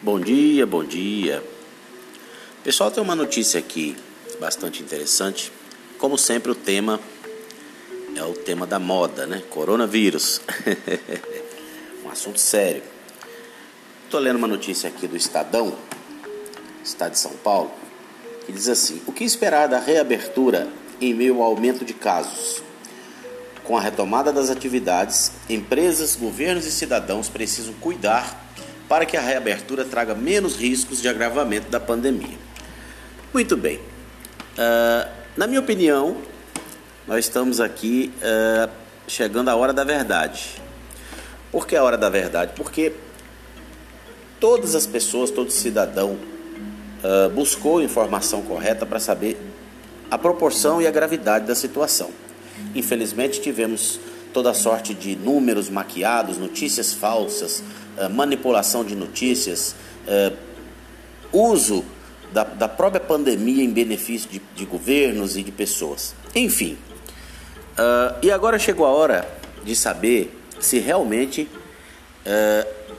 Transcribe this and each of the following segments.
Bom dia, bom dia. Pessoal, tem uma notícia aqui bastante interessante. Como sempre, o tema é o tema da moda, né? Coronavírus. um assunto sério. Estou lendo uma notícia aqui do Estadão, Estado de São Paulo, que diz assim: O que esperar da reabertura em meio ao aumento de casos? Com a retomada das atividades, empresas, governos e cidadãos precisam cuidar para que a reabertura traga menos riscos de agravamento da pandemia. Muito bem. Uh, na minha opinião, nós estamos aqui uh, chegando à hora da verdade. Por que a hora da verdade? Porque todas as pessoas, todo cidadão uh, buscou informação correta para saber a proporção e a gravidade da situação. Infelizmente, tivemos toda sorte de números maquiados, notícias falsas, manipulação de notícias, uh, uso da, da, própria pandemia em benefício de, de governos e de pessoas. Enfim, uh, e agora chegou a hora de saber se realmente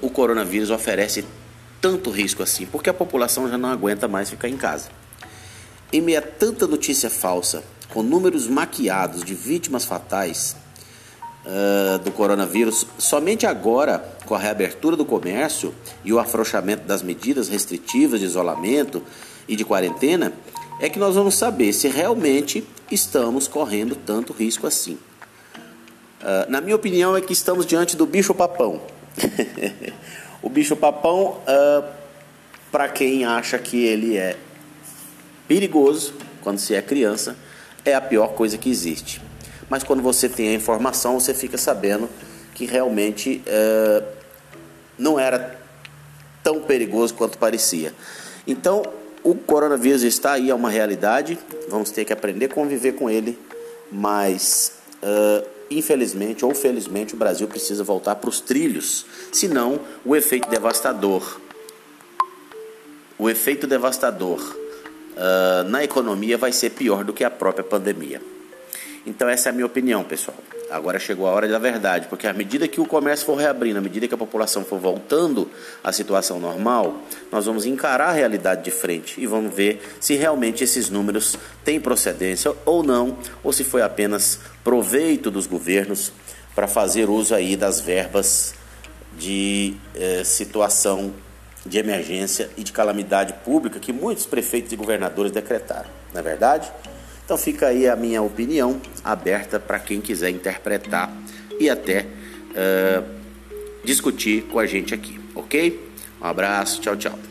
o coronavírus oferece tanto risco assim, porque a população já não aguenta mais ficar em casa. Em meio a tanta notícia falsa, com números maquiados de vítimas fatais uh, do coronavírus, somente agora, com a reabertura do comércio e o afrouxamento das medidas restritivas de isolamento e de quarentena, é que nós vamos saber se realmente estamos correndo tanto risco assim. Uh, na minha opinião, é que estamos diante do bicho-papão. o bicho-papão, uh, ah, para quem acha que ele é perigoso quando se é criança, é a pior coisa que existe. Mas quando você tem a informação, você fica sabendo que realmente é, não era tão perigoso quanto parecia. Então, o coronavírus está aí, é uma realidade, vamos ter que aprender a conviver com ele, mas uh, infelizmente ou felizmente o Brasil precisa voltar para os trilhos, senão o efeito devastador, o efeito devastador uh, na economia vai ser pior do que a própria pandemia. Então essa é a minha opinião, pessoal. Agora chegou a hora da verdade, porque à medida que o comércio for reabrindo, à medida que a população for voltando à situação normal, nós vamos encarar a realidade de frente e vamos ver se realmente esses números têm procedência ou não, ou se foi apenas proveito dos governos para fazer uso aí das verbas de eh, situação de emergência e de calamidade pública que muitos prefeitos e governadores decretaram, não é verdade? Então fica aí a minha opinião aberta para quem quiser interpretar e até uh, discutir com a gente aqui, ok? Um abraço, tchau, tchau.